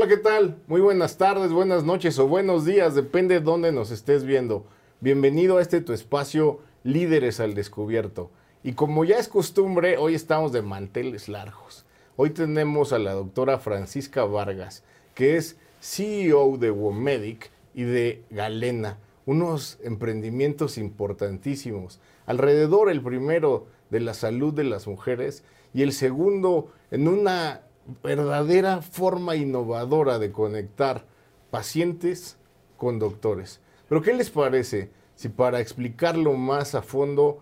Hola, ¿qué tal? Muy buenas tardes, buenas noches o buenos días, depende de dónde nos estés viendo. Bienvenido a este tu espacio Líderes al Descubierto. Y como ya es costumbre, hoy estamos de manteles largos. Hoy tenemos a la doctora Francisca Vargas, que es CEO de Womedic y de Galena, unos emprendimientos importantísimos. Alrededor el primero de la salud de las mujeres y el segundo en una verdadera forma innovadora de conectar pacientes con doctores. Pero ¿qué les parece si para explicarlo más a fondo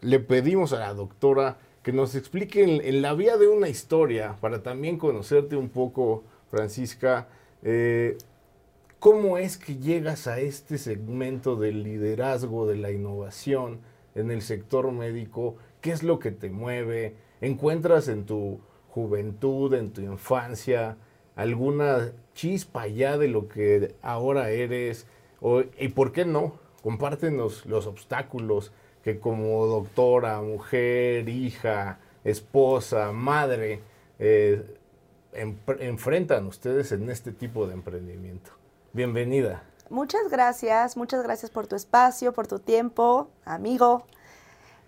le pedimos a la doctora que nos explique en, la vía de una historia, para también conocerte un poco, Francisca, eh, cómo es que llegas a este segmento del liderazgo, de la innovación en el sector médico, qué es lo que te mueve, encuentras en tu juventud, en tu infancia, alguna chispa ya de lo que ahora eres, y por qué no, compártenos los obstáculos que como doctora, mujer, hija, esposa, madre, eh, enfrentan ustedes en este tipo de emprendimiento. Bienvenida. Muchas gracias, muchas gracias por tu espacio, por tu tiempo, amigo.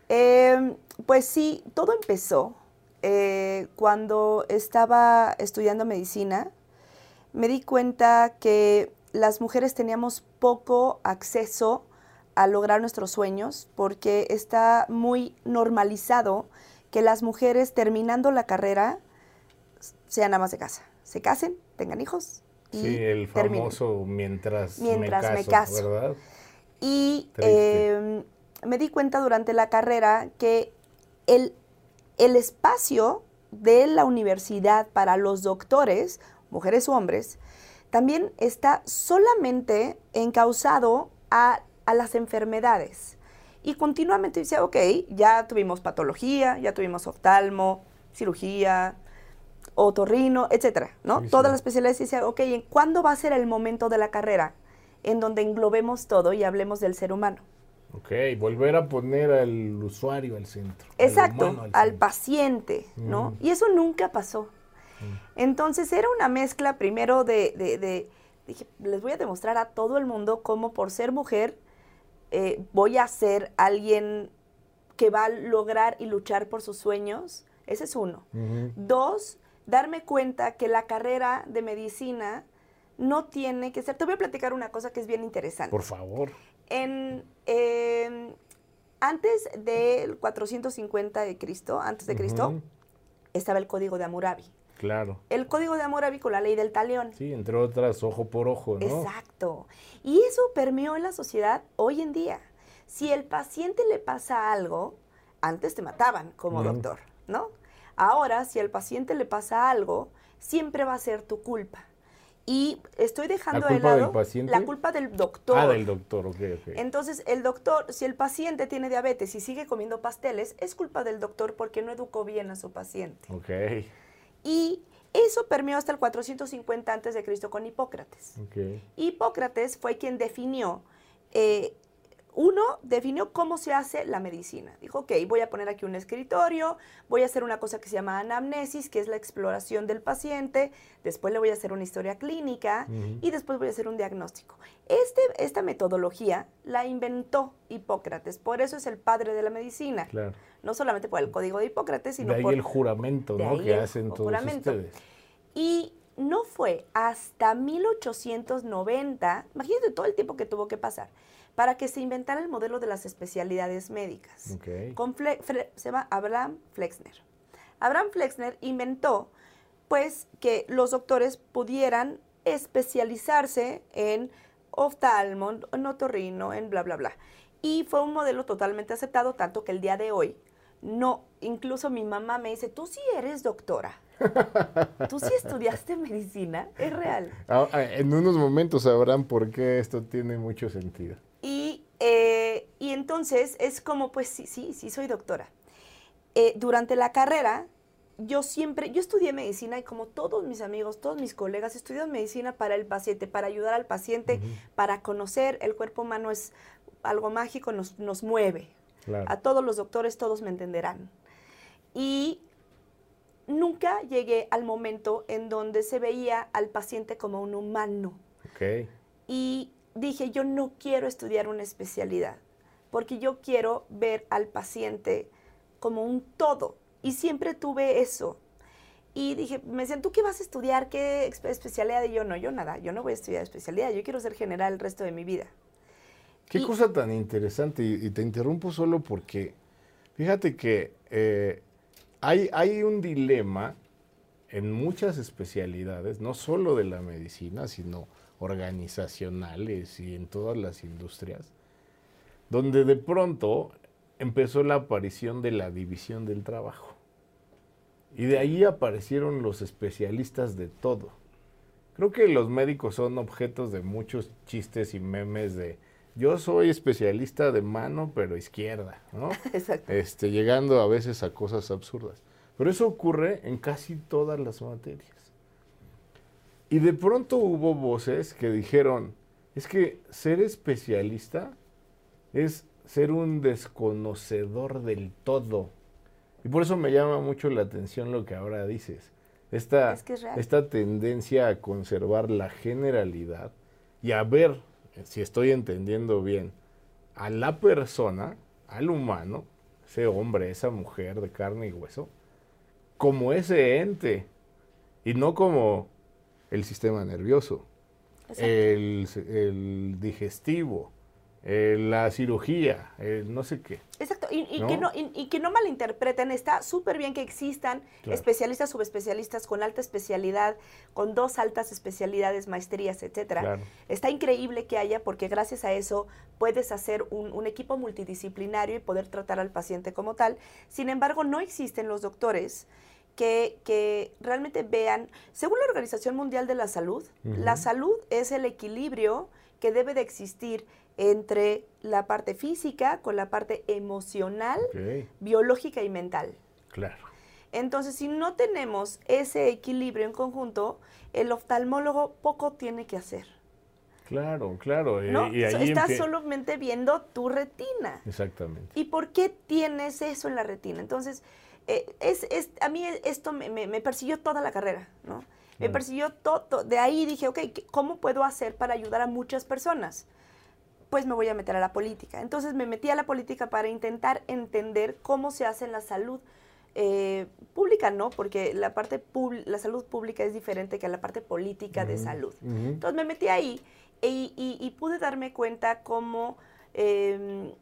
Em, pues sí, todo empezó eh, cuando estaba estudiando medicina. Me di cuenta que las mujeres teníamos poco acceso a lograr nuestros sueños porque está muy normalizado que las mujeres terminando la carrera sean amas de casa, se casen, tengan hijos. Y sí, el famoso mientras, mientras me caso, ¿verdad? Y em, me di cuenta durante la carrera que el, el espacio de la universidad para los doctores, mujeres u hombres, también está solamente encausado a a las enfermedades. Y continuamente dice, ok, ya tuvimos patología, ya tuvimos oftalmo, cirugía, otorrino, etcétera, ¿no? Todas las especialidades dice, ok, ¿cuándo va a ser el momento de la carrera en donde englobemos todo y hablemos del ser humano? Ok, volver a poner al usuario al centro. Exacto, al, paciente, ¿no? Y eso nunca pasó. Entonces era una mezcla primero de, de, dije, les voy a demostrar a todo el mundo cómo por ser mujer eh, voy a ser alguien que va a lograr y luchar por sus sueños. Ese es uno. Dos, darme cuenta que la carrera de medicina no tiene que ser... Te voy a platicar una cosa que es bien interesante. Por favor. En, em, antes del 450 de Cristo, antes de Cristo, estaba el código de Hammurabi. Claro. El código de Hammurabi con la ley del talión. Sí, entre otras, ojo por ojo, ¿no? Exacto. Y eso permeó en la sociedad hoy en día. Si el paciente le pasa algo, antes te mataban como doctor, ¿no? Ahora, si al paciente le pasa algo, siempre va a ser tu culpa. Y estoy dejando de lado del paciente? la culpa del doctor. Ah, del doctor, ok, ok. Entonces, el doctor, si el paciente tiene diabetes y sigue comiendo pasteles, es culpa del doctor porque no educó bien a su paciente. Ok. Y eso permeó hasta el 450 a.C. con Hipócrates. Hipócrates fue quien definió, eh, uno, definió cómo se hace la medicina. Dijo, ok, voy a poner aquí un escritorio, voy a hacer una cosa que se llama anamnesis, que es la exploración del paciente, después le voy a hacer una historia clínica y después voy a hacer un diagnóstico. Este, esta metodología la inventó Hipócrates, por eso es el padre de la medicina. Claro no solamente por el código de Hipócrates, sino de ahí por el juramento, ¿no? Que hacen todos juramento. ustedes. Y no fue hasta 1890, imagínate todo el tiempo que tuvo que pasar, para que se inventara el modelo de las especialidades médicas. Con se llama Abraham Flexner. Abraham Flexner inventó, pues, que los doctores pudieran especializarse en oftalmo, en otorrino, en bla, bla, bla. Y fue un modelo totalmente aceptado, tanto que el día de hoy no, incluso mi mamá me dice, tú sí eres doctora. Tú sí estudiaste medicina, es real. Ah, en unos momentos sabrán por qué esto tiene mucho sentido. Y, entonces es como, pues sí, sí, sí, soy doctora. Eh, durante la carrera, yo siempre, yo estudié medicina y como todos mis amigos, todos mis colegas, estudian medicina para el paciente, para ayudar al paciente, para conocer el cuerpo humano es algo mágico, nos, nos mueve, a todos los doctores, todos me entenderán. Y nunca llegué al momento en donde se veía al paciente como un humano. Okay. Y dije, yo no quiero estudiar una especialidad, porque yo quiero ver al paciente como un todo. Y siempre tuve eso. Y dije, me decían, ¿tú qué vas a estudiar? ¿Qué especialidad? Y yo, no, yo nada, yo no voy a estudiar especialidad, yo quiero ser general el resto de mi vida. Qué cosa tan interesante, y, te interrumpo solo porque fíjate que eh, hay, hay un dilema en muchas especialidades, no solo de la medicina, sino organizacionales y en todas las industrias, donde de pronto empezó la aparición de la división del trabajo. Y de ahí aparecieron los especialistas de todo. Creo que los médicos son objetos de muchos chistes y memes de yo soy especialista de mano pero izquierda, ¿no? Exacto. Este, llegando a veces a cosas absurdas. Pero eso ocurre en casi todas las materias. Y de pronto hubo voces que dijeron, es que ser especialista es ser un desconocedor del todo. Y por eso me llama mucho la atención lo que ahora dices. Esta, esta tendencia a conservar la generalidad y a ver, si estoy entendiendo bien, a la persona, al humano, ese hombre, esa mujer de carne y hueso, como ese ente y no como el sistema nervioso, el, digestivo, la cirugía, no sé qué. Exacto, y, Que no, y, que no malinterpreten, está súper bien que existan especialistas, subespecialistas con alta especialidad, con dos altas especialidades, maestrías, etcétera. Está increíble que haya, porque gracias a eso puedes hacer un, un equipo multidisciplinario y poder tratar al paciente como tal. Sin embargo, no existen los doctores que, realmente vean, según la Organización Mundial de la Salud, la salud es el equilibrio que debe de existir entre la parte física con la parte emocional, biológica y mental. Claro. Entonces, si no tenemos ese equilibrio en conjunto, el oftalmólogo poco tiene que hacer. Claro, claro. ¿No? Y, Estás solamente viendo tu retina. Exactamente. ¿Y por qué tienes eso en la retina? Entonces, eh, es, es, a mí esto me, me, persiguió toda la carrera, ¿no? Me persiguió todo. De ahí dije, ok, ¿cómo puedo hacer para ayudar a muchas personas? Pues me voy a meter a la política. Entonces me metí a la política para intentar entender cómo se hace en la salud eh, pública, ¿no? Porque la parte la salud pública es diferente que la parte política de salud. Entonces me metí ahí y, y, pude darme cuenta cómo em,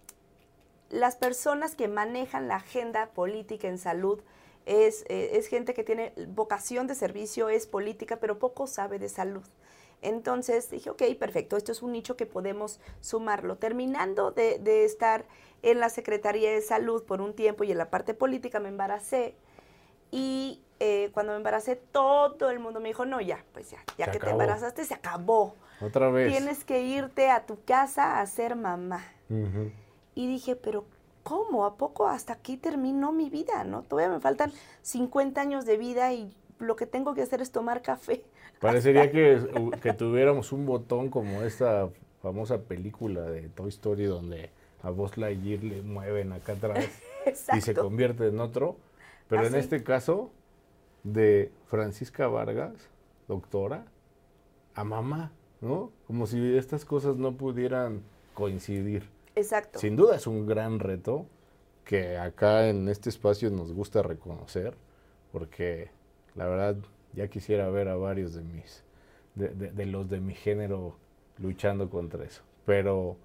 las personas que manejan la agenda política en salud es, eh, es, gente que tiene vocación de servicio, es política, pero poco sabe de salud. Entonces dije, ok, perfecto, esto es un nicho que podemos sumarlo. Terminando de, de, estar en la Secretaría de Salud por un tiempo y en la parte política me embaracé. Y eh, cuando me embaracé, todo el mundo me dijo, no, ya, pues ya, ya que te embarazaste, se acabó. Otra vez. Tienes que irte a tu casa a ser mamá. Y dije, pero ¿cómo? ¿A poco hasta aquí terminó mi vida? ¿no? Todavía me faltan 50 años de vida y lo que tengo que hacer es tomar café. Parecería que, que tuviéramos un botón como esta famosa película de Toy Story donde a Buzz Lightyear le mueven acá atrás y se convierte en otro. Pero en este caso, de Francisca Vargas, doctora, a mamá, ¿no? Como si estas cosas no pudieran coincidir. Exacto. Sin duda es un gran reto que acá en este espacio nos gusta reconocer, porque la verdad ya quisiera ver a varios de mis, de, los de mi género luchando contra eso. Pero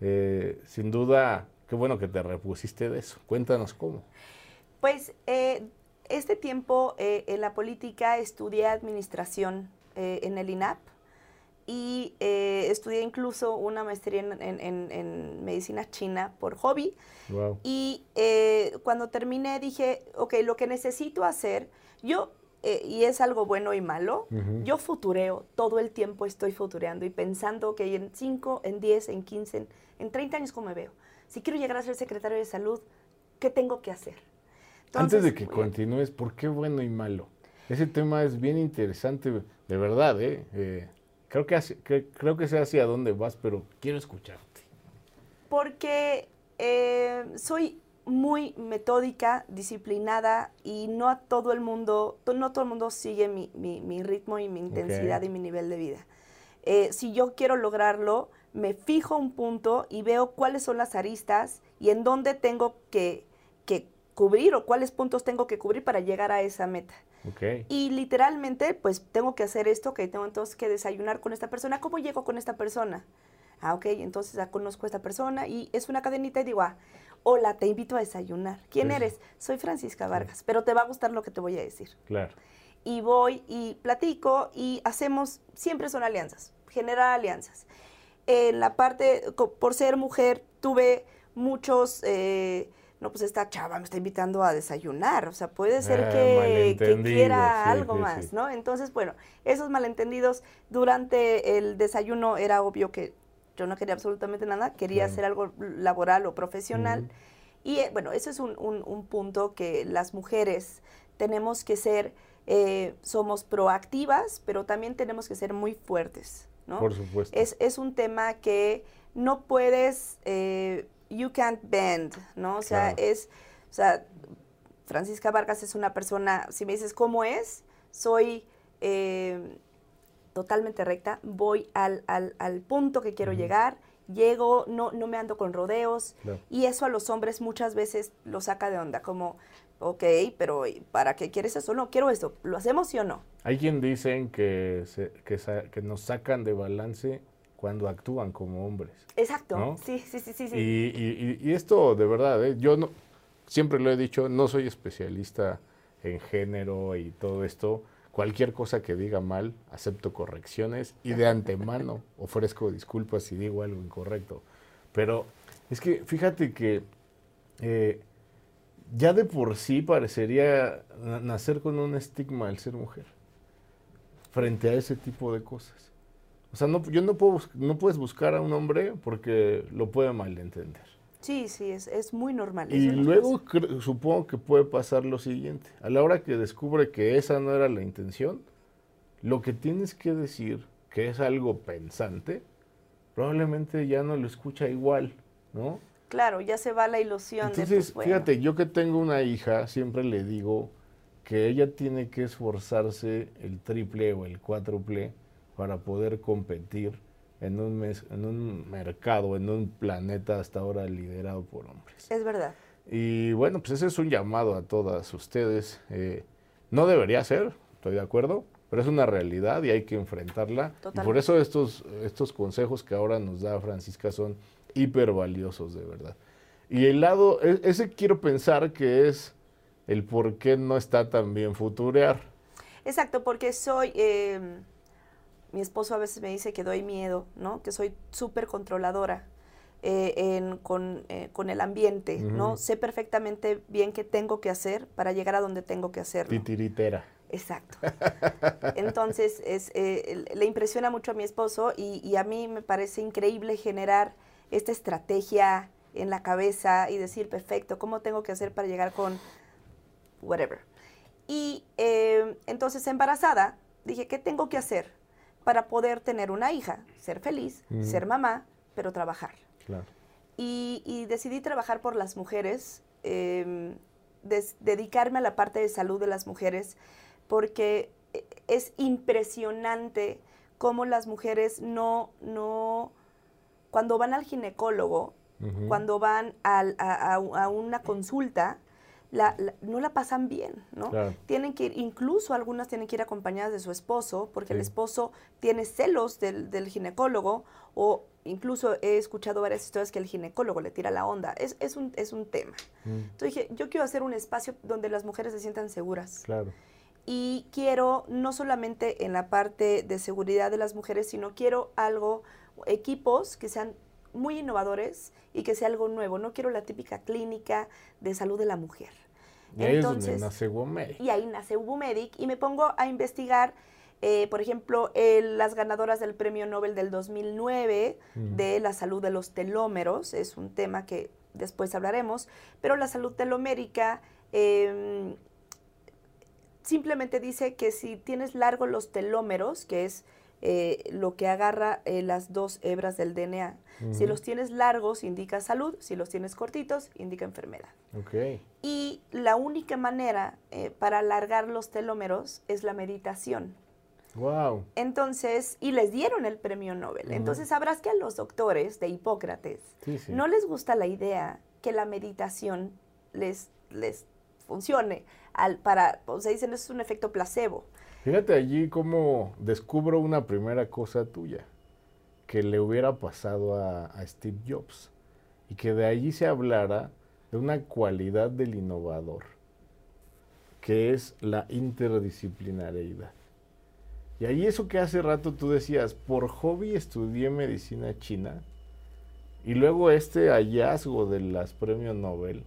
eh, sin duda, qué bueno que te repusiste de eso. Cuéntanos cómo. Pues eh, este tiempo eh, en la política estudié administración en el INAP y eh, estudié incluso una maestría en, medicina china por hobby. Y eh, cuando terminé dije, ok, lo que necesito hacer, yo, eh, y es algo bueno y malo, yo futureo, todo el tiempo estoy futureando y pensando que en 5, en 10, en 15, en, 30 años, ¿cómo me veo? Si quiero llegar a ser secretario de salud, ¿qué tengo que hacer? Antes de que continúes, ¿por qué bueno y malo? Ese tema es bien interesante, de verdad, ¿eh? Creo que, creo que sé hacia dónde vas, pero quiero escucharte. Porque eh, soy muy metódica, disciplinada y no a todo el mundo, no todo el mundo sigue mi, mi, ritmo y mi intensidad y mi nivel de vida. Eh, si yo quiero lograrlo, me fijo un punto y veo cuáles son las aristas y en dónde tengo que, que cubrir o cuáles puntos tengo que cubrir para llegar a esa meta. Y literalmente, pues tengo que hacer esto, que tengo entonces que desayunar con esta persona. ¿Cómo llego con esta persona? Ah, ok, entonces ya conozco a esta persona y es una cadenita y digo, ah, hola, te invito a desayunar. ¿Quién eres? Soy Francisca Vargas, pero te va a gustar lo que te voy a decir. Claro. Y voy y platico y hacemos, siempre son alianzas, generar alianzas. En la parte, por ser mujer, tuve muchos... Eh, no, pues esta chava me está invitando a desayunar, o sea, puede ser ah, que, quiera algo más, ¿no? Entonces, bueno, esos malentendidos durante el desayuno era obvio que yo no quería absolutamente nada, quería hacer algo laboral o profesional. Y eh, bueno, ese es un, un, punto que las mujeres tenemos que ser, eh, somos proactivas, pero también tenemos que ser muy fuertes, ¿no? Por supuesto. Es, es un tema que no puedes eh, you can't bend, ¿no? O sea, es, o sea, Francisca Vargas es una persona, si me dices cómo es, soy eh, totalmente recta, voy al, al, al punto que quiero llegar, llego, no, no me ando con rodeos, y eso a los hombres muchas veces lo saca de onda, como, ok, pero ¿para qué quieres eso? No, quiero esto, ¿lo hacemos sí o no? Hay quien dicen que, que, que nos sacan de balance cuando actúan como hombres. Exacto, sí, sí, sí, sí. Y, esto, de verdad, ¿eh? yo no, siempre lo he dicho, no soy especialista en género y todo esto. Cualquier cosa que diga mal, acepto correcciones y de antemano ofrezco disculpas si digo algo incorrecto. Pero es que fíjate que eh, ya de por sí parecería nacer con un estigma al ser mujer frente a ese tipo de cosas. O sea, no, yo no, puedo, no puedes buscar a un hombre porque lo puede malentender. Sí, sí, es, es muy normal. Y luego supongo que puede pasar lo siguiente. A la hora que descubre que esa no era la intención, lo que tienes que decir, que es algo pensante, probablemente ya no lo escucha igual, ¿no? Claro, ya se va la ilusión. Entonces, de, pues, fíjate, yo que tengo una hija, siempre le digo que ella tiene que esforzarse el triple o el cuádruple para poder competir en un, mes, en un mercado, en un planeta hasta ahora liderado por hombres. Es verdad. Y bueno, pues ese es un llamado a todas ustedes. Eh, no debería ser, estoy de acuerdo, pero es una realidad y hay que enfrentarla. Y por eso estos, estos consejos que ahora nos da Francisca son hiper valiosos, de verdad. Y el lado, e, ese quiero pensar que es el por qué no está tan bien futurear. Exacto, porque soy... Eh mi esposo a veces me dice que doy miedo, ¿no? Que soy súper controladora eh, con, eh, con, el ambiente, ¿no? Sé perfectamente bien qué tengo que hacer para llegar a donde tengo que hacerlo. Titiritera. Exacto. Entonces, es, eh, le impresiona mucho a mi esposo y, y, a mí me parece increíble generar esta estrategia en la cabeza y decir, perfecto, ¿cómo tengo que hacer para llegar con whatever? Y entonces, embarazada, dije, ¿qué tengo que hacer? Para poder tener una hija, ser feliz, ser mamá, pero trabajar. Y, decidí trabajar por las mujeres, em, dedicarme a la parte de salud de las mujeres, porque e, es impresionante cómo las mujeres no, no, cuando van al ginecólogo, cuando van a, una consulta, no la pasan bien, ¿no? Tienen que ir, incluso algunas tienen que ir acompañadas de su esposo, porque el esposo tiene celos del, ginecólogo, o incluso he escuchado varias historias que el ginecólogo le tira la onda. Es, es, un, es un tema. Mm. Entonces dije, yo quiero hacer un espacio donde las mujeres se sientan seguras. Claro. Y quiero, no solamente en la parte de seguridad de las mujeres, sino quiero algo, equipos que sean muy innovadores y que sea algo nuevo. No quiero la típica clínica de salud de la mujer. Y ahí Entonces, es donde nace Womedic. Y ahí nace Womedic y me pongo a investigar, eh, por ejemplo, las ganadoras del Premio Nobel del 2009 de la salud de los telómeros, es un tema que después hablaremos, pero la salud telomérica em, simplemente dice que si tienes largos los telómeros, que es eh, lo que agarra eh, las dos hebras del DNA. Si los tienes largos, indica salud. Si los tienes cortitos, indica enfermedad. Y la única manera eh, para alargar los telómeros es la meditación. Wow. Entonces, y les dieron el premio Nobel. Entonces, sabrás que a los doctores de Hipócrates no les gusta la idea que la meditación les, les funcione. Para, o sea, dicen, eso es un efecto placebo. Fíjate allí cómo descubro una primera cosa tuya que le hubiera pasado a, a Steve Jobs y que de allí se hablara de una cualidad del innovador, que es la interdisciplinariedad. Y ahí eso que hace rato tú decías, por hobby estudié medicina china y luego este hallazgo de las premios Nobel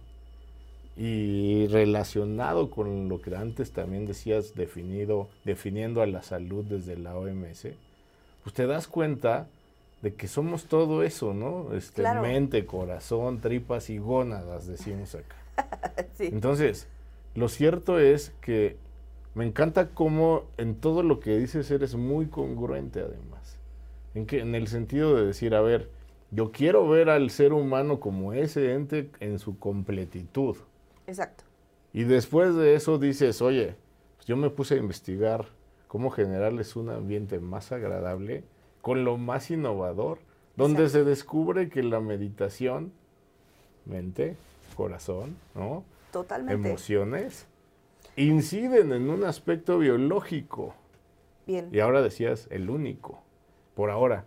y relacionado con lo que antes también decías definido, definiendo a la salud desde la OMS, pues te das cuenta de que somos todo eso, ¿no? Este, Mente, corazón, tripas y gónadas, decimos acá. Entonces, lo cierto es que me encanta cómo en todo lo que dices eres muy congruente además. En, que, en el sentido de decir, a ver, yo quiero ver al ser humano como ese ente en su completitud. Exacto. Y después de eso dices, oye, pues yo me puse a investigar cómo generarles un ambiente más agradable con lo más innovador, donde se descubre que la meditación, mente, corazón, ¿no? Totalmente. Emociones, inciden en un aspecto biológico. Bien. Y ahora decías el único, por ahora.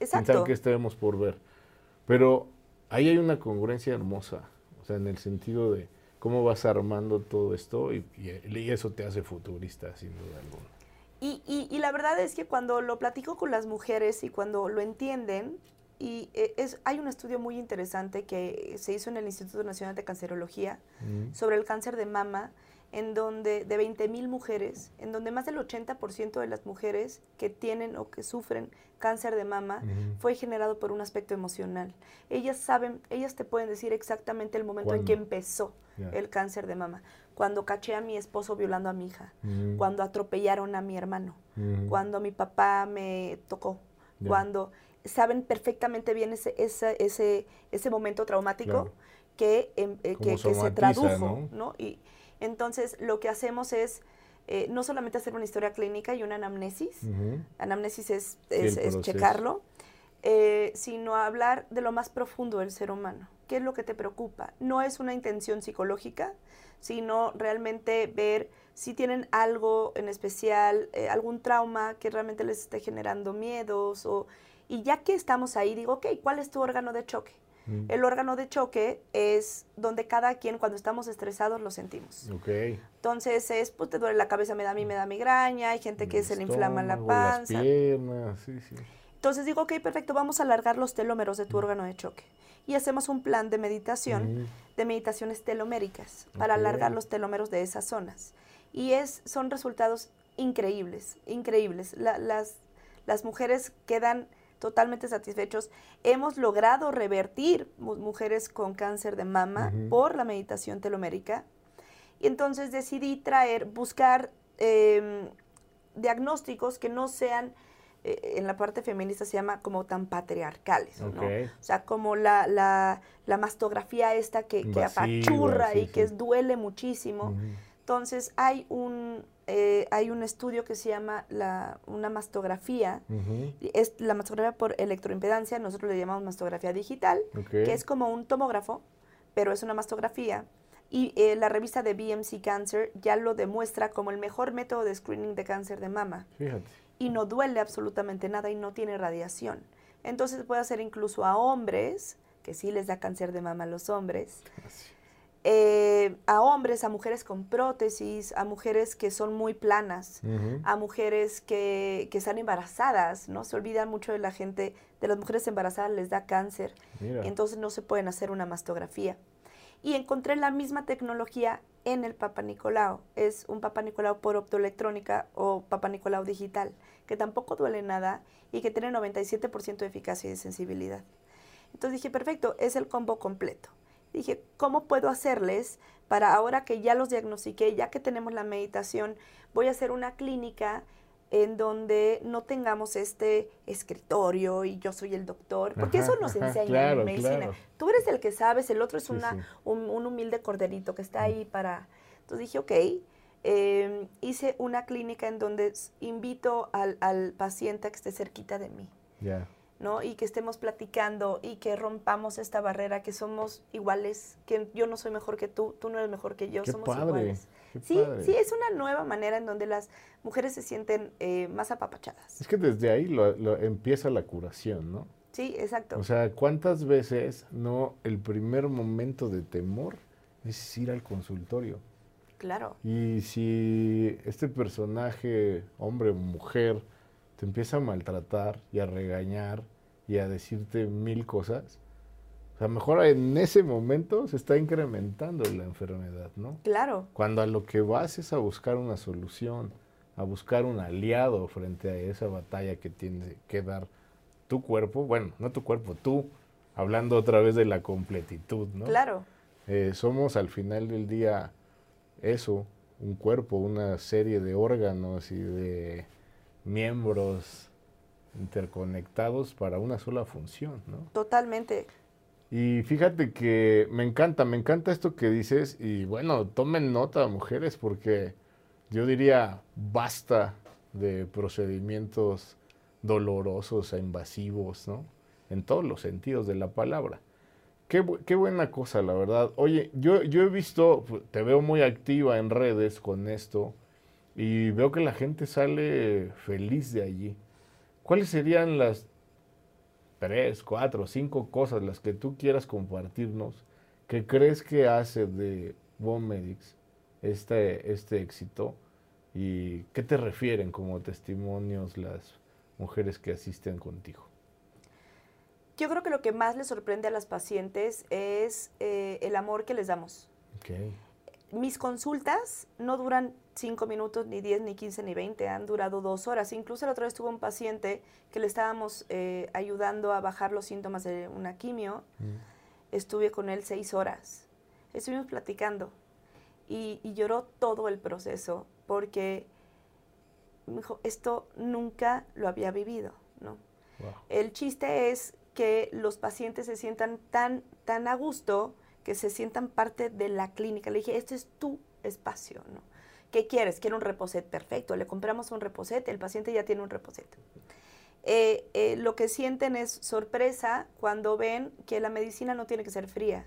Exacto. que estemos por ver. Pero ahí hay una congruencia hermosa, o sea, en el sentido de cómo vas armando todo esto y, y eso te hace futurista, sin duda alguna. Y, y, la verdad es que cuando lo platico con las mujeres y cuando lo entienden, y eh, es, hay un estudio muy interesante que se hizo en el Instituto Nacional de Cancerología sobre el cáncer de mama, en donde de 20 mil mujeres, en donde más del 80% de las mujeres que tienen o que sufren cáncer de mama fue generado por un aspecto emocional. Ellas saben, ellas te pueden decir exactamente el momento en que empezó el cáncer de mama cuando caché a mi esposo violando a mi hija, cuando atropellaron a mi hermano, cuando mi papá me tocó, cuando saben perfectamente bien ese, ese, ese, ese momento traumático que, em, eh, que, se tradujo, ¿no? Y entonces lo que hacemos es eh, no solamente hacer una historia clínica y una anamnesis, anamnesis es, es, checarlo, eh, sino hablar de lo más profundo del ser humano. ¿Qué es lo que te preocupa? No es una intención psicológica, sino realmente ver si tienen algo en especial, eh, algún trauma que realmente les esté generando miedos. O, y ya que estamos ahí, digo, ok, ¿cuál es tu órgano de choque? Mm. El órgano de choque es donde cada quien cuando estamos estresados lo sentimos. Okay. Entonces es, pues te duele la cabeza, me da a mí, me da migraña, hay gente que se le inflama la panza. Las piernas, sí, sí. Entonces digo, ok, perfecto, vamos a alargar los telómeros de tu mm. órgano de choque y hacemos un plan de meditación, de meditaciones teloméricas, para alargar los telómeros de esas zonas. Y es, son resultados increíbles, increíbles. las, las mujeres quedan totalmente satisfechos. Hemos logrado revertir mujeres con cáncer de mama por la meditación telomérica. Y entonces decidí traer, buscar em, diagnósticos que no sean eh, en la parte feminista se llama como tan patriarcales, ¿no? O sea, como la, la, la mastografía esta que, que apachurra y que duele muchísimo. Entonces, hay un, eh, hay un estudio que se llama la, una mastografía, es la mastografía por electroimpedancia, nosotros le llamamos mastografía digital, que es como un tomógrafo, pero es una mastografía. Y eh, la revista de BMC Cancer ya lo demuestra como el mejor método de screening de cáncer de mama. Fíjate y no duele absolutamente nada y no tiene radiación. Entonces puede hacer incluso a hombres, que sí les da cáncer de mama a los hombres, eh, a hombres, a mujeres con prótesis, a mujeres que son muy planas, a mujeres que, que, están embarazadas, ¿no? Se olvidan mucho de la gente, de las mujeres embarazadas les da cáncer, entonces no se pueden hacer una mastografía. Y encontré la misma tecnología en el Papa Nicolau. Es un Papa Nicolau por optoelectrónica o Papa Nicolau digital, que tampoco duele nada y que tiene 97% de eficacia y de sensibilidad. Entonces dije, perfecto, es el combo completo. Dije, ¿cómo puedo hacerles para ahora que ya los diagnostiqué, ya que tenemos la meditación, voy a hacer una clínica en donde no tengamos este escritorio y yo soy el doctor, porque eso nos enseña en medicina. Tú eres el que sabes, el otro es una, Un, humilde corderito que está ahí para... Entonces dije, ok, em, hice una clínica en donde invito al, al, paciente a que esté cerquita de mí. ¿no? Y que estemos platicando y que rompamos esta barrera, que somos iguales, que yo no soy mejor que tú, tú no eres mejor que yo, somos iguales. Sí, sí, es una nueva manera en donde las mujeres se sienten eh, más apapachadas. Es que desde ahí lo, empieza la curación, ¿no? Sí, exacto. O sea, ¿cuántas veces no el primer momento de temor es ir al consultorio? Claro. Y si este personaje, hombre o mujer, te empieza a maltratar y a regañar y a decirte mil cosas, o sea, mejor en ese momento se está incrementando la enfermedad, ¿no? Claro. Cuando a lo que vas es a buscar una solución, a buscar un aliado frente a esa batalla que tiene que dar tu cuerpo, bueno, no tu cuerpo, tú, hablando otra vez de la completitud, ¿no? Claro. Eh, somos al final del día eso, un cuerpo, una serie de órganos y de miembros interconectados para una sola función, ¿no? Totalmente. Y fíjate que me encanta, me encanta esto que dices y bueno, tomen nota mujeres porque yo diría basta de procedimientos dolorosos e invasivos, ¿no? En todos los sentidos de la palabra. Qué, qué, buena cosa, la verdad. Oye, yo, yo he visto, te veo muy activa en redes con esto. Y veo que la gente sale feliz de allí. ¿Cuáles serían las tres, cuatro, cinco cosas las que tú quieras compartirnos que crees que hace de Womedics este, este éxito? ¿Y qué te refieren como testimonios las mujeres que asisten contigo? Yo creo que lo que más les sorprende a las pacientes es eh, el amor que les damos. Okay mis consultas no duran 5 minutos, ni 10, ni 15, ni 20, han durado dos horas. Incluso la otra vez tuve un paciente que le estábamos eh, ayudando a bajar los síntomas de una quimio. Mm. Estuve con él seis horas. Estuvimos platicando y, lloró todo el proceso porque me dijo, esto nunca lo había vivido, ¿no? El chiste es que los pacientes se sientan tan, tan a gusto que se sientan parte de la clínica. Le dije, este es tu espacio, ¿no? ¿Qué quieres? Quiero un reposet perfecto. Le compramos un reposet, el paciente ya tiene un reposet. Eh, eh, lo que sienten es sorpresa cuando ven que la medicina no tiene que ser fría.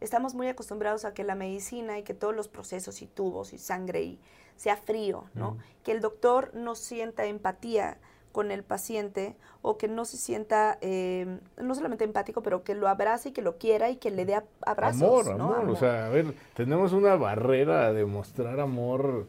Estamos muy acostumbrados a que la medicina y que todos los procesos y tubos y sangre y sea frío, ¿no? Que el doctor no sienta empatía con el paciente o que no se sienta eh, no solamente empático, pero que lo abrace y que lo quiera y que le dé abrazos. Amor, amor, O sea, a ver, tenemos una barrera de mostrar amor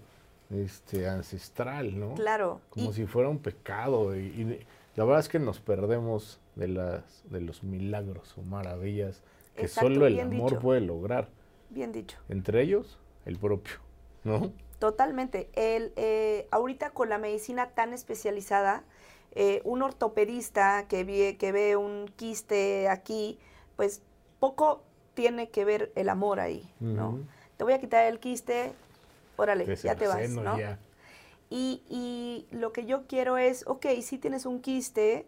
este, ancestral, ¿no? Claro. Como si fuera un pecado. Y, la verdad es que nos perdemos de, las, de los milagros o maravillas que solo el amor puede lograr. Bien dicho. Entre ellos, el propio, ¿no? Totalmente. El, eh, ahorita con la medicina tan especializada, eh, un ortopedista que ve, que ve un quiste aquí, pues poco tiene que ver el amor ahí, ¿no? Te voy a quitar el quiste, órale, ya te vas, ¿no? Y, y, lo que yo quiero es, ok, si tienes un quiste,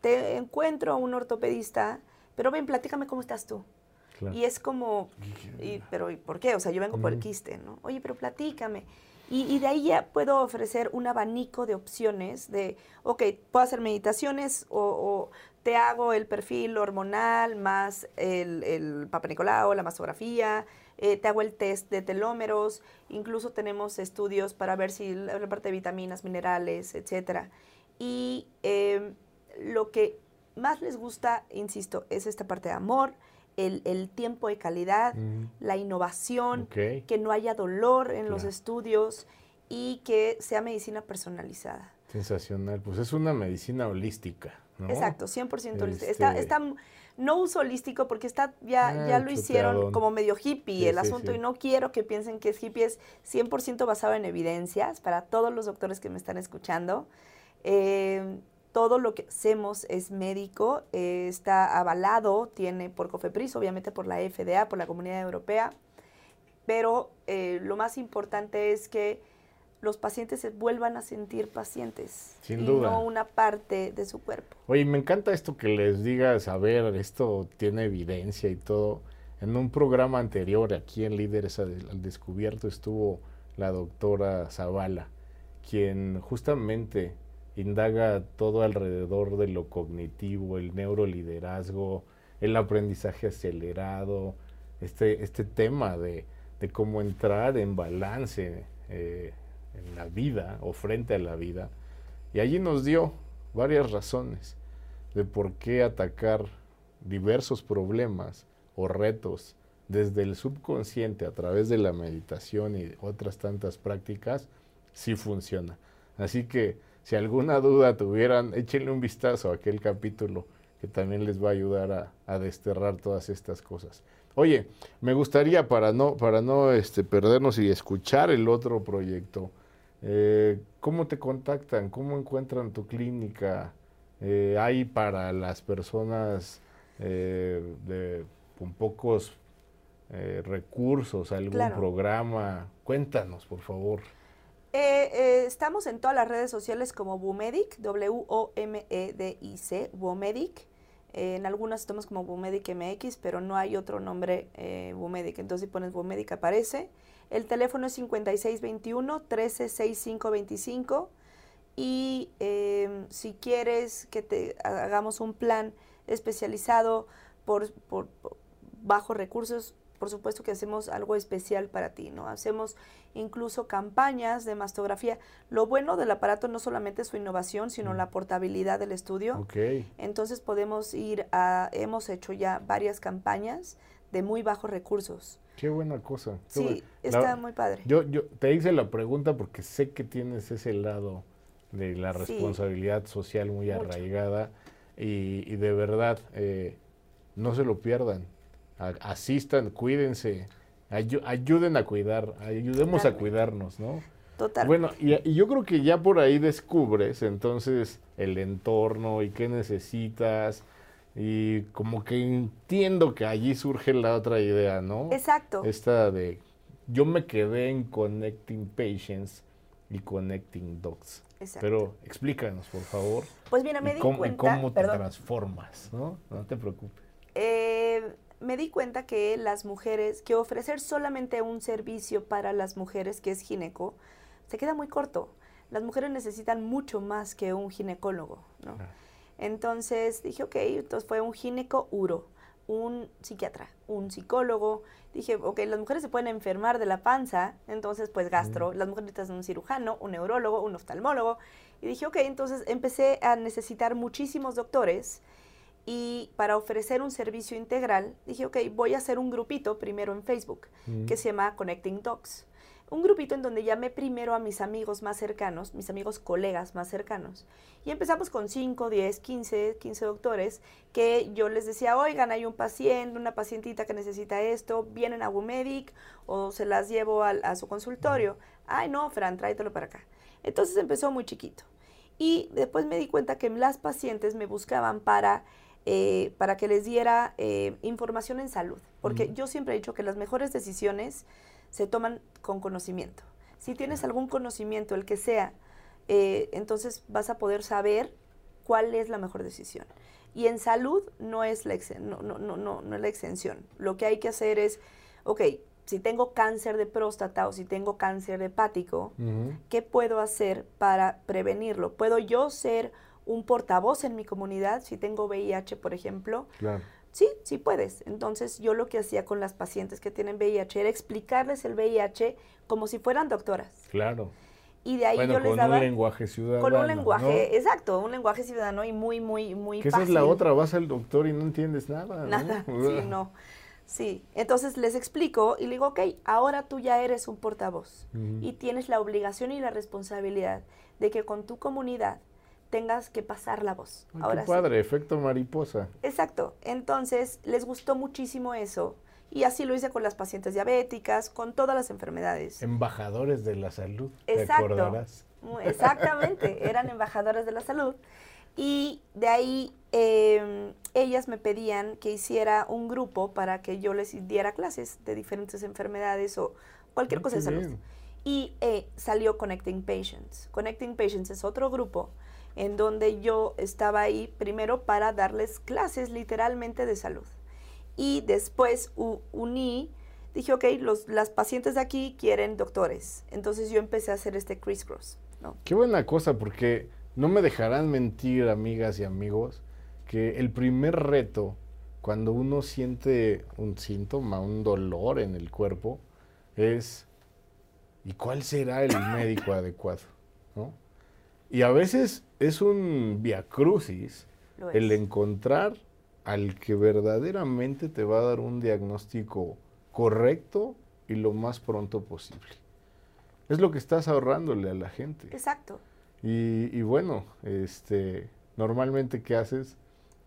te encuentro a un ortopedista, pero ven, platícame cómo estás tú. Y es como, y, pero ¿y por qué? O sea, yo vengo por el quiste, ¿no? Oye, pero platícame. Y, de ahí ya puedo ofrecer un abanico de opciones de, ok, puedo hacer meditaciones o, te hago el perfil hormonal más el, el Papa Nicolau, la mastografía, eh, te hago el test de telómeros, incluso tenemos estudios para ver si la parte de vitaminas, minerales, etcétera. Y em, lo que más les gusta, insisto, es esta parte de amor, el, tiempo de calidad, la innovación, que no haya dolor en los estudios y que sea medicina personalizada. Sensacional, pues es una medicina holística, ¿no? Exacto, 100% holística. Está, este está, no uso holístico porque está, ya, ah, ya lo hicieron como medio hippie el asunto y no quiero que piensen que es hippie, es 100% basado en evidencias para todos los doctores que me están escuchando. Eh, todo lo que hacemos es médico, eh, está avalado, tiene por COFEPRIS, obviamente por la FDA, por la Comunidad Europea, pero eh, lo más importante es que los pacientes se vuelvan a sentir pacientes Sin y duda. no una parte de su cuerpo. Oye, me encanta esto que les digas, a ver, esto tiene evidencia y todo. En un programa anterior, aquí en Líderes al, al Descubierto, estuvo la doctora Zavala, quien justamente indaga todo alrededor de lo cognitivo, el neuroliderazgo, el aprendizaje acelerado, este, este tema de, de cómo entrar en balance eh, en la vida o frente a la vida. Y allí nos dio varias razones de por qué atacar diversos problemas o retos desde el subconsciente a través de la meditación y otras tantas prácticas, sí funciona. Así que si alguna duda tuvieran, échenle un vistazo a aquel capítulo que también les va a ayudar a, a desterrar todas estas cosas. Oye, me gustaría para no, para no este, perdernos y escuchar el otro proyecto, eh, ¿cómo te contactan? ¿Cómo encuentran tu clínica? Eh, ¿Hay para las personas eh, de, con pocos recursos algún Claro. programa? Cuéntanos, por favor. Eh, eh, estamos en todas las redes sociales como Womedic, W-O-M-E-D-I-C, Womedic. Eh, en algunas estamos como Womedic MX, pero no hay otro nombre eh. Entonces, si pones Womedic aparece. El teléfono es 5621-136525. Y eh, si quieres que te hagamos un plan especializado por, por- por bajos recursos, por supuesto que hacemos algo especial para ti, ¿no? Hacemos incluso campañas de mastografía. Lo bueno del aparato no solamente es su innovación, sino la portabilidad del estudio. Ok. Entonces podemos ir a, hemos hecho ya varias campañas de muy bajos recursos. Qué buena cosa. qué Sí, buena- está La- muy padre. Yo, yo te hice la pregunta porque sé que tienes ese lado de la Sí. responsabilidad social muy Mucho. arraigada y, y de verdad eh, no se lo pierdan. A- asistan, cuídense, ayu- ayuden a cuidar, ayudemos a cuidarnos, ¿no? Total. Bueno, y, y yo creo que ya por ahí descubres entonces el entorno y qué necesitas y como que entiendo que allí surge la otra idea, ¿no? Exacto. Esta de, yo me quedé en Connecting Patients y Connecting Dogs. exacto. Pero explícanos, por favor, pues mira, me di cómo, cuenta, cómo te perdón, transformas, ¿no? No te preocupes. Eh, me di cuenta que las mujeres, que ofrecer solamente un servicio para las mujeres, que es gineco, se queda muy corto. Las mujeres necesitan mucho más que un ginecólogo, ¿no? Entonces dije, ok, entonces fue un gineco uro, un psiquiatra, un psicólogo. Dije, ok, las mujeres se pueden enfermar de la panza, entonces pues gastro. Las mujeres necesitan un cirujano, un neurólogo, un oftalmólogo. Y dije, ok, entonces empecé a necesitar muchísimos doctores y para ofrecer un servicio integral, dije, ok, voy a hacer un grupito primero en Facebook Mm. que se llama Connecting Docs. Un grupito en donde llamé primero a mis amigos más cercanos, mis amigos colegas más cercanos. Y empezamos con 5, 10, 15, 15 doctores que yo les decía, oigan, hay un paciente, una pacientita que necesita esto, vienen a Womedic o se las llevo al- a, su consultorio. Ay, no, Fran, tráetelo para acá. Entonces empezó muy chiquito. Y después me di cuenta que las pacientes me buscaban para, eh, para que les diera eh, información en salud. Porque yo siempre he dicho que las mejores decisiones se toman con conocimiento. Si tienes algún conocimiento, el que sea, eh, entonces vas a poder saber cuál es la mejor decisión. Y en salud no es, la no, no, no, no, no es la exención. Lo que hay que hacer es, ok, si tengo cáncer de próstata o si tengo cáncer hepático. ¿qué puedo hacer para prevenirlo? ¿Puedo yo ser un portavoz en mi comunidad si tengo VIH, por ejemplo? Claro. Sí, sí puedes. Entonces yo lo que hacía con las pacientes que tienen VIH era explicarles el VIH como si fueran doctoras. Claro. Y de ahí bueno, yo les con daba un lenguaje ciudadano. con un lenguaje, ¿no? exacto, un lenguaje ciudadano y muy, muy, muy Que esa es la otra, vas al doctor y no entiendes nada. ¿no? Nada, sí, no. Sí, entonces les explico y le digo, ok, ahora tú ya eres un portavoz y tienes la obligación y la responsabilidad de que con tu comunidad tengas que pasar la voz. Ay, ahora qué sí. padre, efecto mariposa. Exacto. Entonces, les gustó muchísimo eso. Y así lo hice con las pacientes diabéticas, con todas las enfermedades. Embajadores de la salud, te Exacto. acordarás. Exactamente, eran embajadoras de la salud. Y de ahí eh, ellas me pedían que hiciera un grupo para que yo les diera clases de diferentes enfermedades o cualquier Ah, cosa de salud. bien. y eh, salió Connecting Patients. Connecting Patients es otro grupo en donde yo estaba ahí primero para darles clases literalmente de salud. Y después uní, dije, ok, los, las pacientes de aquí quieren doctores. Entonces yo empecé a hacer este crisscross. ¿no? Qué buena cosa, porque no me dejarán mentir, amigas y amigos, que el primer reto, cuando uno siente un síntoma, un dolor en el cuerpo, es ¿Y cuál será el médico adecuado? Y a veces es un viacrucis el encontrar al que verdaderamente te va a dar un diagnóstico correcto y lo más pronto posible. Es lo que estás ahorrándole a la gente. Exacto. Y, y bueno, este, normalmente ¿qué haces?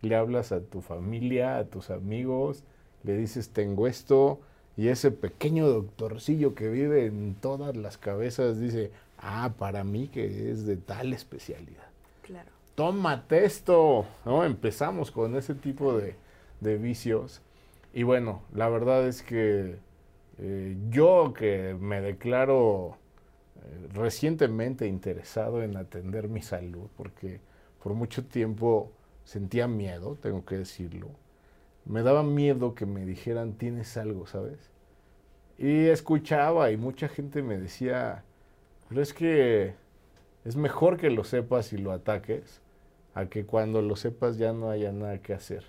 Le hablas a tu familia, a tus amigos, le dices tengo esto, y ese pequeño doctorcillo que vive en todas las cabezas dice, ah, para mí que es de tal especialidad. Claro. Tómate esto, ¿no? Empezamos con ese tipo de, vicios. Y bueno, la verdad es que eh, yo que me declaro eh, recientemente interesado en atender mi salud, porque por mucho tiempo sentía miedo, tengo que decirlo, me daba miedo que me dijeran tienes algo, ¿sabes? Y escuchaba y mucha gente me decía, pero es que es mejor que lo sepas y lo ataques a que cuando lo sepas ya no haya nada que hacer.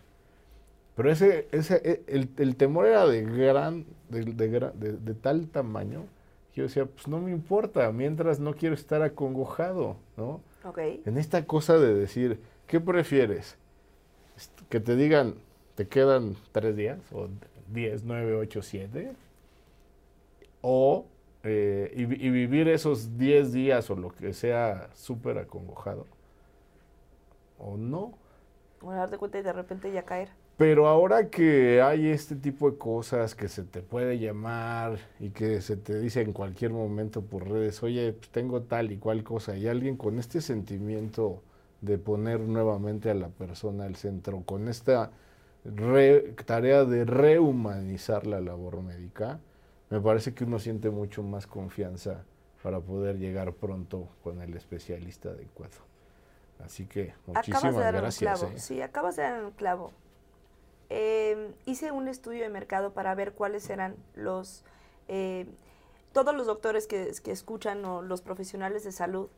Pero ese, ese e, el, temor era de gran, de, de, tal tamaño que yo decía, pues no me importa, mientras no quiero estar acongojado, ¿no? En esta cosa de decir, ¿qué prefieres? Que te digan, te quedan tres días, o diez, nueve, ocho, siete, o eh, y, vivir esos diez días o lo que sea súper acongojado, o no. O darte cuenta y de repente ya caer. Pero ahora que hay este tipo de cosas que se te puede llamar y que se te dice en cualquier momento por redes, oye, pues tengo tal y cual cosa, y alguien con este sentimiento de poner nuevamente a la persona al centro, con esta tarea de rehumanizar la labor médica, me parece que uno siente mucho más confianza para poder llegar pronto con el especialista adecuado. Así que muchísimas gracias. ¿eh? Sí, acabas de dar un clavo. Em, hice un estudio de mercado para ver cuáles eran los... Eh, todos los doctores que, escuchan o los profesionales de salud,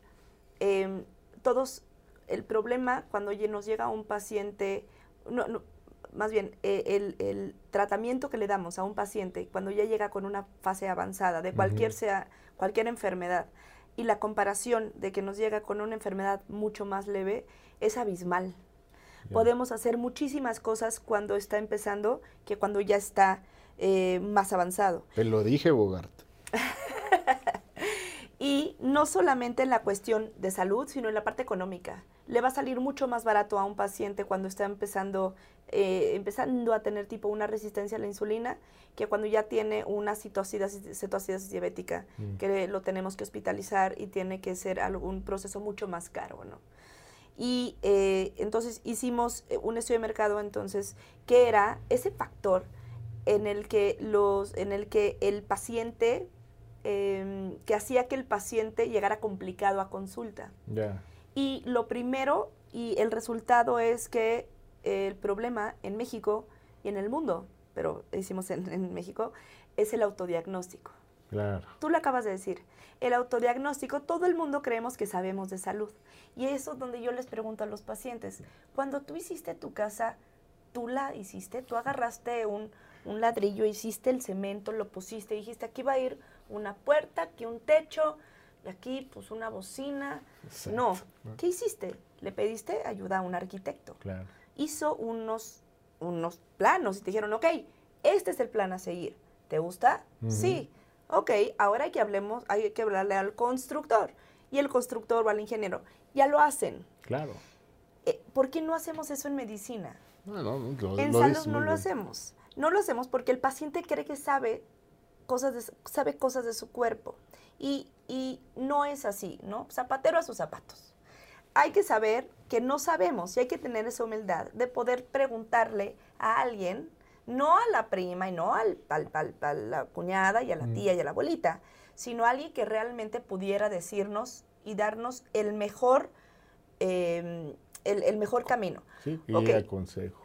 em, todos, el problema cuando nos llega un paciente, no, más bien eh, el, tratamiento que le damos a un paciente cuando ya llega con una fase avanzada de cualquier sea cualquier enfermedad y la comparación de que nos llega con una enfermedad mucho más leve es abismal. Podemos hacer muchísimas cosas cuando está empezando que cuando ya está eh, más avanzado. Te lo dije, Bogart. y no solamente en la cuestión de salud, sino en la parte económica. Le va a salir mucho más barato a un paciente cuando está empezando eh, empezando a tener tipo una resistencia a la insulina que cuando ya tiene una cetoacidosis, diabética, mm. que lo tenemos que hospitalizar y tiene que ser algún proceso mucho más caro, ¿no? Y eh, entonces hicimos eh, un estudio de mercado, entonces, que era ese factor en el que, los, en el, que el paciente, em, que hacía que el paciente llegara complicado a consulta. Y lo primero, y el resultado es que el problema en México y en el mundo, pero hicimos en, México, es el autodiagnóstico. Claro. Tú lo acabas de decir. El autodiagnóstico, todo el mundo creemos que sabemos de salud. Y eso es donde yo les pregunto a los pacientes, cuando tú hiciste tu casa, tú la hiciste, tú agarraste un, un ladrillo, hiciste el cemento, lo pusiste, dijiste, aquí va a ir una puerta, aquí un techo, y aquí pues una bocina. No, ¿qué hiciste? Le pediste ayuda a un arquitecto. Claro hizo unos, unos planos y te dijeron, ok, este es el plan a seguir. ¿Te gusta? Sí. Ok, ahora hay que, hablemos, hay que hablarle al constructor. Y el constructor o al ingeniero. Ya lo hacen. Claro. Eh, ¿Por qué no hacemos eso en medicina? No, no, no en salud no lo hacemos. No lo hacemos porque el paciente cree que sabe cosas de, sabe cosas de su cuerpo. Y, y no es así, ¿no? Zapatero a sus zapatos hay que saber que no sabemos y hay que tener esa humildad de poder preguntarle a alguien, no a la prima y no al, a la cuñada y a la mm. tía y a la abuelita, sino alguien que realmente pudiera decirnos y darnos el mejor, em, el, mejor camino. Sí, y consejo.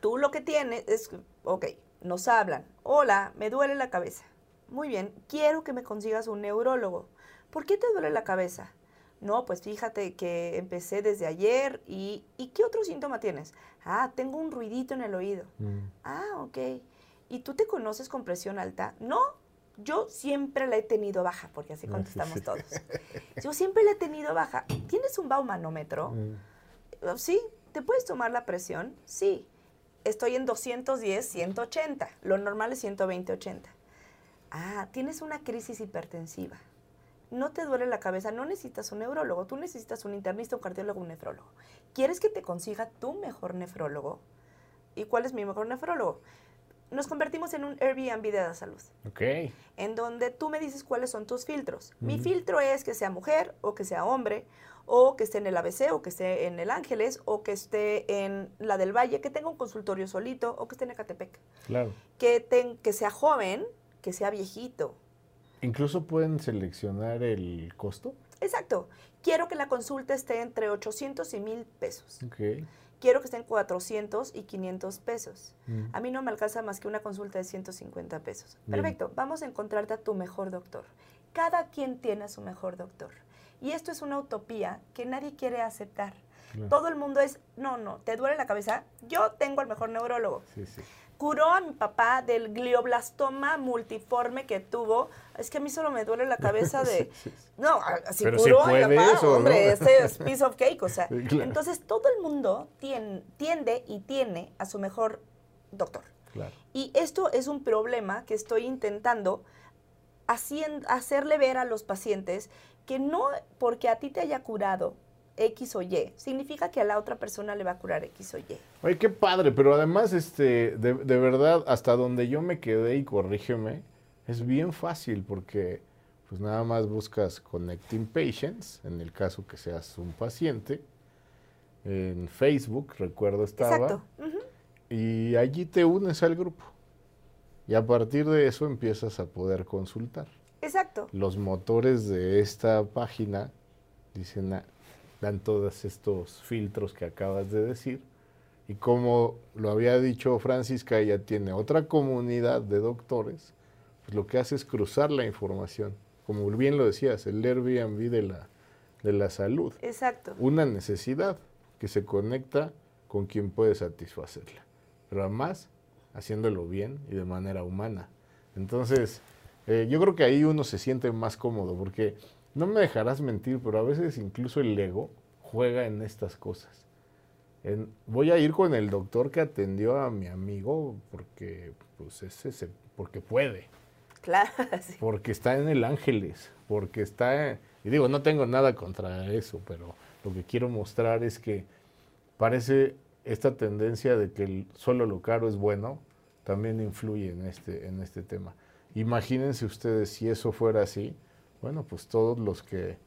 Tú lo que tienes es, ok, nos hablan, hola, me duele la cabeza. Muy bien, quiero que me consigas un neurólogo. ¿Por qué te duele la cabeza? No, pues fíjate que empecé desde ayer y, ¿y qué otro síntoma tienes? Ah, tengo un ruidito en el oído. Mm. Ah, ok. ¿Y tú te conoces con presión alta? No, yo siempre la he tenido baja, porque así contestamos todos. Yo siempre la he tenido baja. ¿Tienes un baumanómetro? Mm. Sí. ¿Te puedes tomar la presión? Sí. Estoy en 210, 180. Lo normal es 120, 80. Ah, tienes una crisis hipertensiva. No te duele la cabeza, no necesitas un neurólogo, tú necesitas un internista, un cardiólogo, un nefrólogo. ¿Quieres que te consiga tu mejor nefrólogo? ¿Y cuál es mi mejor nefrólogo? nos convertimos en un Airbnb de la salud. Ok. En donde tú me dices cuáles son tus filtros. Mi filtro es que sea mujer o que sea hombre o que esté en el ABC o que esté en el Ángeles o que esté en la del Valle, que tenga un consultorio solito o que esté en Ecatepec. Claro. Que, que sea joven, que sea viejito. Incluso pueden seleccionar el costo. Exacto. Quiero que la consulta esté entre 800 y 1000 pesos. Quiero que estén 400 y 500 pesos. Mm. A mí no me alcanza más que una consulta de 150 pesos. Perfecto, vamos a encontrarte a tu mejor doctor. Cada quien tiene a su mejor doctor. Y esto es una utopía que nadie quiere aceptar. Todo el mundo es, no, no, ¿te duele la cabeza? Yo tengo el mejor neurólogo. Sí, sí curó a mi papá del glioblastoma multiforme que tuvo. Es que a mí solo me duele la cabeza de... No, así curó a mi papá, hombre, este es piece of cake, o sea. Entonces todo el mundo tiende y tiene a su mejor doctor. Y esto es un problema que estoy intentando hacerle ver a los pacientes que no porque a ti te haya curado X o Y, significa que a la otra persona le va a curar X o Y. Oye, qué padre, pero además, este, de, verdad, hasta donde yo me quedé y corrígeme, es bien fácil porque pues nada más buscas Connecting Patients, en el caso que seas un paciente, en Facebook, recuerdo estaba, Exacto. y allí te unes al grupo. Y a partir de eso empiezas a poder consultar. Exacto. Los motores de esta página dicen, ah, dan todos estos filtros que acabas de decir. Y como lo había dicho Francisca, ella tiene otra comunidad de doctores, pues lo que hace es cruzar la información. Como bien lo decías, el Airbnb de la, de la salud. Exacto. Una necesidad que se conecta con quien puede satisfacerla. Pero además, haciéndolo bien y de manera humana. Entonces, eh, yo creo que ahí uno se siente más cómodo, porque no me dejarás mentir, pero a veces incluso el ego juega en estas cosas. voy a ir con el doctor que atendió a mi amigo porque, pues, ese, porque puede. Claro, Porque está en el Ángeles, porque está... y digo, no tengo nada contra eso, pero lo que quiero mostrar es que parece esta tendencia de que solo lo caro es bueno, también influye en este, en este tema. Imagínense ustedes si eso fuera así, bueno, pues todos los que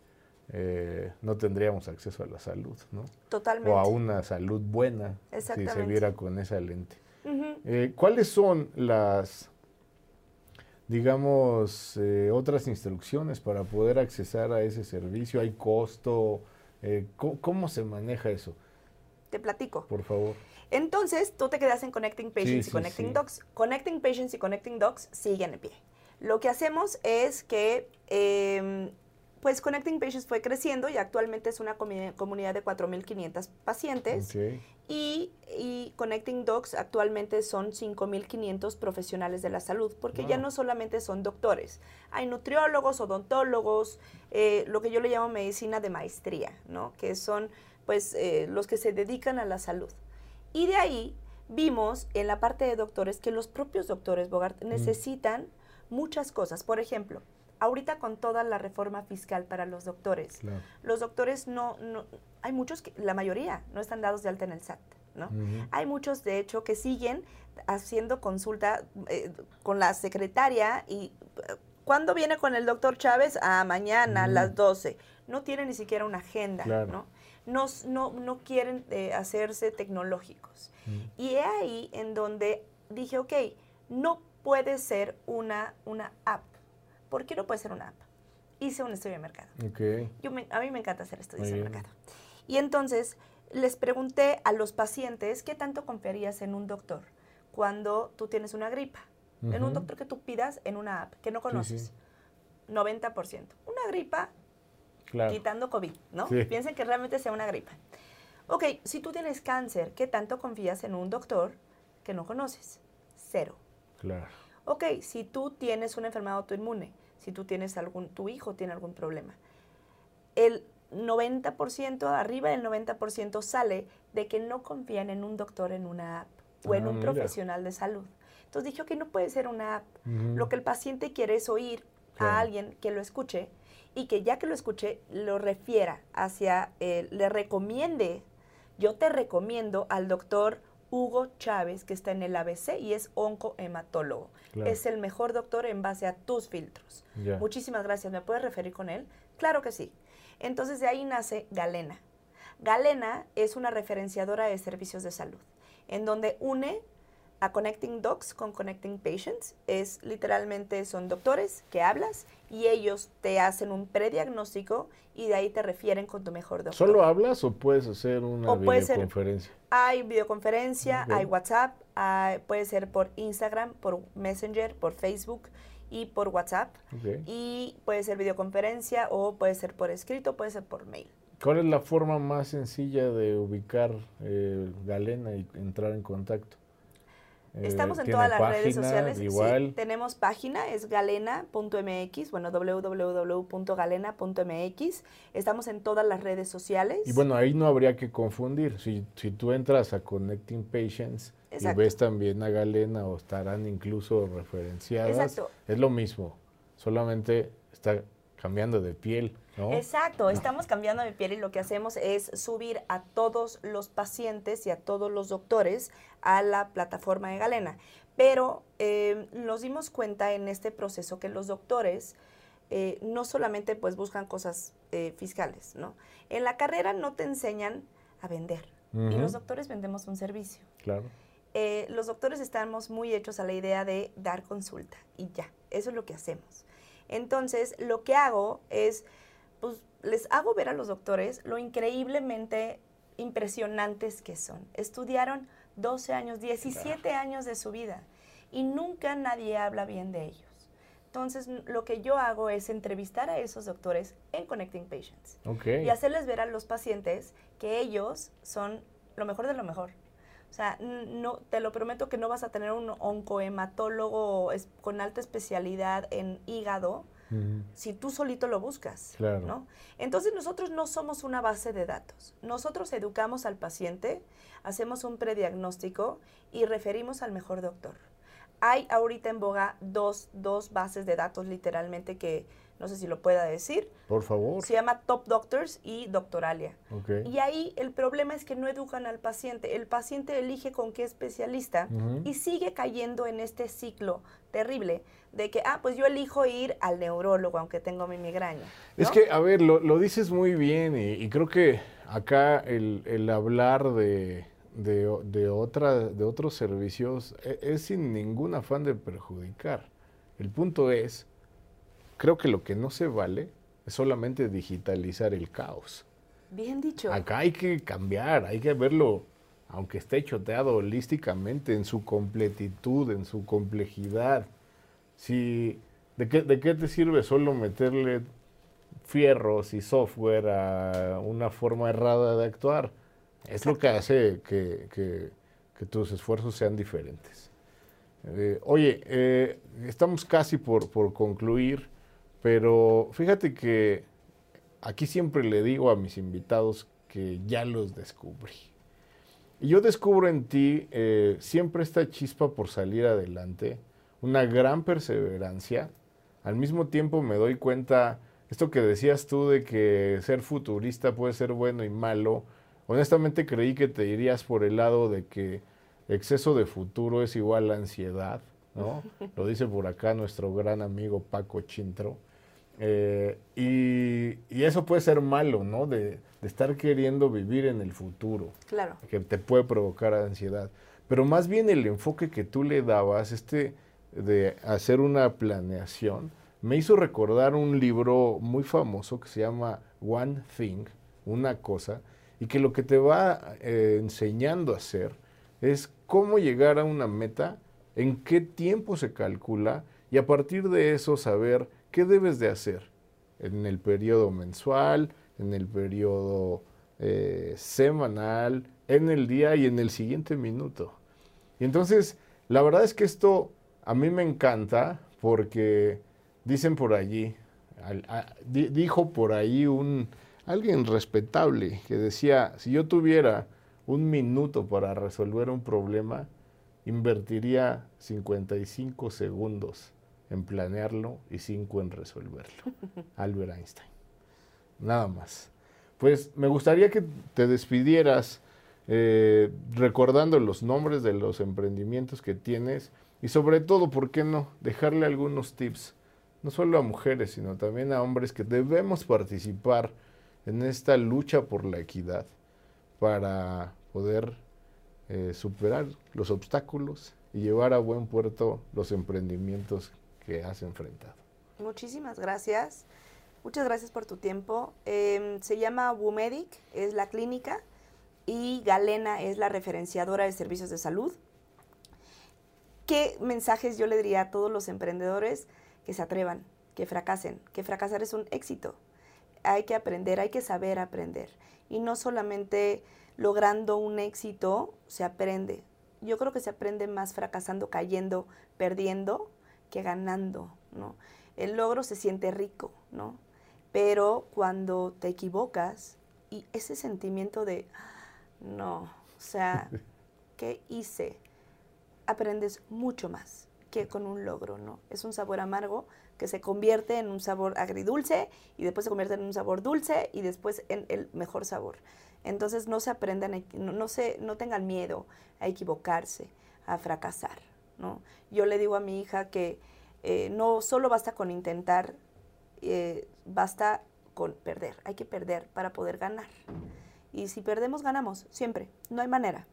eh, no tendríamos acceso a la salud, ¿no? Totalmente. O a una salud buena si se viera con esa lente. Eh, ¿Cuáles son las, digamos, eh, otras instrucciones para poder accesar a ese servicio? ¿Hay costo? ¿cómo, se maneja eso? Te platico. Por favor. Entonces, tú te quedas en Connecting Patients y Connecting Docs. Connecting Patients y Connecting Docs siguen en pie. Lo que hacemos es que, em, pues Connecting Patients fue creciendo y actualmente es una comunidad de 4.500 pacientes. Y, Connecting Docs actualmente son 5.500 profesionales de la salud, porque ya no solamente son doctores, hay nutriólogos, odontólogos, eh, lo que yo le llamo medicina de maestría, ¿no? que son pues eh, los que se dedican a la salud. Y de ahí vimos en la parte de doctores que los propios doctores, Bogart, mm. Muchas cosas. Por ejemplo, ahorita con toda la reforma fiscal para los doctores, los doctores no, no, hay muchos, que, la mayoría no están dados de alta en el SAT. ¿no? Hay muchos, de hecho, que siguen haciendo consulta eh, con la secretaria y ¿cuándo viene con el doctor Chávez? A mañana a las 12. No tienen ni siquiera una agenda, ¿no? No, no, quieren eh, hacerse tecnológicos. Y es ahí en donde dije, ok, no puede ser una, una app. ¿por qué no puede ser una app? Hice un estudio de mercado. Yo a mí me encanta hacer estudios de mercado. Y entonces les pregunté a los pacientes qué tanto confiarías en un doctor cuando tú tienes una gripa. En un doctor que tú pidas en una app que no conoces. 90%. Una gripa, quitando COVID, ¿no? Piensen que realmente sea una gripa. Ok, si tú tienes cáncer, ¿qué tanto confías en un doctor que no conoces? Cero. Claro. Ok, si tú tienes una enfermedad autoinmune, si tú tienes algún, tu hijo tiene algún problema, el 90%, arriba del 90% sale de que no confían en un doctor en una app o en ah, un profesional de salud. Entonces dije, que no puede ser una app. Lo que el paciente quiere es oír a alguien que lo escuche y que ya que lo escuche, lo refiera hacia, eh, le recomiende yo te recomiendo al doctor Hugo Chávez, que está en el ABC y es oncohematólogo. Es el mejor doctor en base a tus filtros. Muchísimas gracias. ¿Me puedes referir con él? Claro que sí. Entonces de ahí nace Galena. Galena es una referenciadora de servicios de salud, en donde une a Connecting Docs con Connecting Patients. Es literalmente, son doctores que hablas y ellos te hacen un prediagnóstico y de ahí te refieren con tu mejor doctor. ¿Solo hablas o puedes hacer una videoconferencia? hay videoconferencia, hay WhatsApp, puede ser por Instagram, por Messenger, por Facebook y por WhatsApp. Y puede ser videoconferencia o puede ser por escrito, puede ser por mail. ¿Cuál es la forma más sencilla de ubicar eh, Galena y entrar en contacto? Eh, Estamos en todas las redes sociales. Igual. tenemos página, es galena.mx, bueno, www.galena.mx. Estamos en todas las redes sociales. Y bueno, ahí no habría que confundir. Si, si tú entras a Connecting Patients y ves también a Galena o estarán incluso referenciadas, es lo mismo. Solamente está cambiando de piel. Exacto, estamos cambiando de piel y lo que hacemos es subir a todos los pacientes y a todos los doctores a la plataforma de Galena. Pero eh, nos dimos cuenta en este proceso que los doctores eh, no solamente pues buscan cosas eh, fiscales, ¿no? En la carrera no te enseñan a vender y los doctores vendemos un servicio. Claro. los doctores estamos muy hechos a la idea de dar consulta y ya, eso es lo que hacemos. Entonces, lo que hago es pues les hago ver a los doctores lo increíblemente impresionantes que son. Estudiaron 12 años, 17 años de su vida y nunca nadie habla bien de ellos. Entonces, lo que yo hago es entrevistar a esos doctores en Connecting Patients y hacerles ver a los pacientes que ellos son lo mejor de lo mejor. O sea, no, te lo prometo que no vas a tener un oncohematólogo con alta especialidad en hígado si tú solito lo buscas. ¿no? Entonces nosotros no somos una base de datos. Nosotros educamos al paciente, hacemos un prediagnóstico y referimos al mejor doctor. Hay ahorita en boga dos, dos bases de datos literalmente que no sé si lo pueda decir. Por favor. Se llama Top Doctors y Doctoralia. Y ahí el problema es que no educan al paciente. El paciente elige con qué especialista y sigue cayendo en este ciclo terrible de que, ah, pues yo elijo ir al neurólogo aunque tengo mi migraña. Es que, a ver, lo, dices muy bien y, creo que acá el, hablar de, de, otra, de otros servicios es, es sin ningún afán de perjudicar. El punto es creo que lo que no se vale es solamente digitalizar el caos. Bien dicho. Acá hay que cambiar, hay que verlo, aunque esté choteado holísticamente, en su completitud, en su complejidad. Si, ¿de, qué, ¿De qué te sirve solo meterle fierros y software a una forma errada de actuar? Es lo que hace que, que, tus esfuerzos sean diferentes. Eh, oye, eh, estamos casi por, por concluir. Pero fíjate que aquí siempre le digo a mis invitados que ya los descubrí. Y yo descubro en ti eh, siempre esta chispa por salir adelante, una gran perseverancia. Al mismo tiempo me doy cuenta, esto que decías tú de que ser futurista puede ser bueno y malo, honestamente creí que te irías por el lado de que exceso de futuro es igual a ansiedad, ¿no? Lo dice por acá nuestro gran amigo Paco Chintro. Eh, y, eso puede ser malo, ¿no? De, estar queriendo vivir en el futuro. Claro. Que te puede provocar ansiedad. Pero más bien el enfoque que tú le dabas, este de hacer una planeación, me hizo recordar un libro muy famoso que se llama One Thing, una cosa, y que lo que te va eh, enseñando a hacer es cómo llegar a una meta, en qué tiempo se calcula y a partir de eso saber qué debes de hacer en el periodo mensual, en el periodo eh, semanal, en el día y en el siguiente minuto. Y entonces, la verdad es que esto a mí me encanta porque dicen por allí, dijo por ahí un alguien respetable que decía, si yo tuviera un minuto para resolver un problema, invertiría 55 segundos en planearlo y 5 en resolverlo. Albert Einstein. Nada más. Pues me gustaría que te despidieras eh, recordando los nombres de los emprendimientos que tienes y sobre todo, ¿por qué no? Dejarle algunos tips, no solo a mujeres, sino también a hombres que debemos participar en esta lucha por la equidad para poder eh, superar los obstáculos y llevar a buen puerto los emprendimientos que has enfrentado. Muchísimas gracias. Muchas gracias por tu tiempo. Em, se llama WUMEDIC, es la clínica, y Galena es la referenciadora de servicios de salud. ¿Qué mensajes yo le diría a todos los emprendedores que se atrevan, que fracasen, que fracasar es un éxito? Hay que aprender, hay que saber aprender. Y no solamente logrando un éxito se aprende. Yo creo que se aprende más fracasando, cayendo, perdiendo, que ganando, ¿no? El logro se siente rico, ¿no? Pero cuando te equivocas y ese sentimiento de, no, o sea, ¿qué hice? Aprendes mucho más que con un logro, ¿no? Es un sabor amargo que se convierte en un sabor agridulce y después se convierte en un sabor dulce y después en el mejor sabor. Entonces no se aprendan, no, se, no tengan miedo a equivocarse, a fracasar, ¿no? Yo le digo a mi hija que eh, no solo basta con intentar, eh, basta con perder. Hay que perder para poder ganar. Y si perdemos, ganamos, siempre. No hay manera.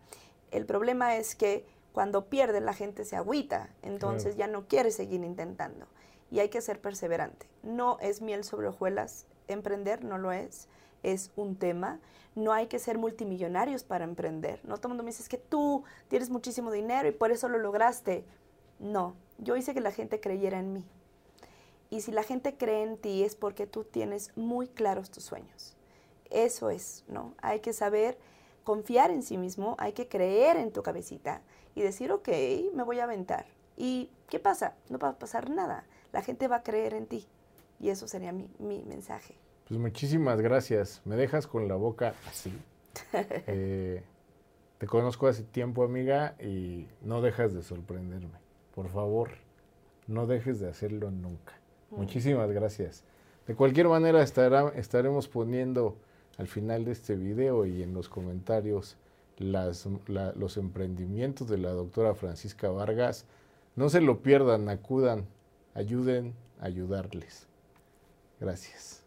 El problema es que cuando pierde la gente se agüita, entonces ya no quiere seguir intentando. Y hay que ser perseverante. No es miel sobre hojuelas, emprender no lo es, es un tema. No hay que ser multimillonarios para emprender. No todo el mundo me dice, que tú tienes muchísimo dinero y por eso lo lograste. No, yo hice que la gente creyera en mí. Y si la gente cree en ti es porque tú tienes muy claros tus sueños. Eso es, ¿no? Hay que saber confiar en sí mismo, hay que creer en tu cabecita y decir, ok, me voy a aventar. ¿Y qué pasa? No va a pasar nada. La gente va a creer en ti. Y eso sería mi, mi mensaje. Pues muchísimas gracias. Me dejas con la boca así. Eh, te conozco hace tiempo, amiga, y no dejas de sorprenderme. Por favor, no dejes de hacerlo nunca. Mm. Muchísimas gracias. De cualquier manera estará, estaremos poniendo al final de este video y en los comentarios las, los emprendimientos de la doctora Francisca Vargas. No se lo pierdan, acudan, ayuden a ayudarles. Gracias.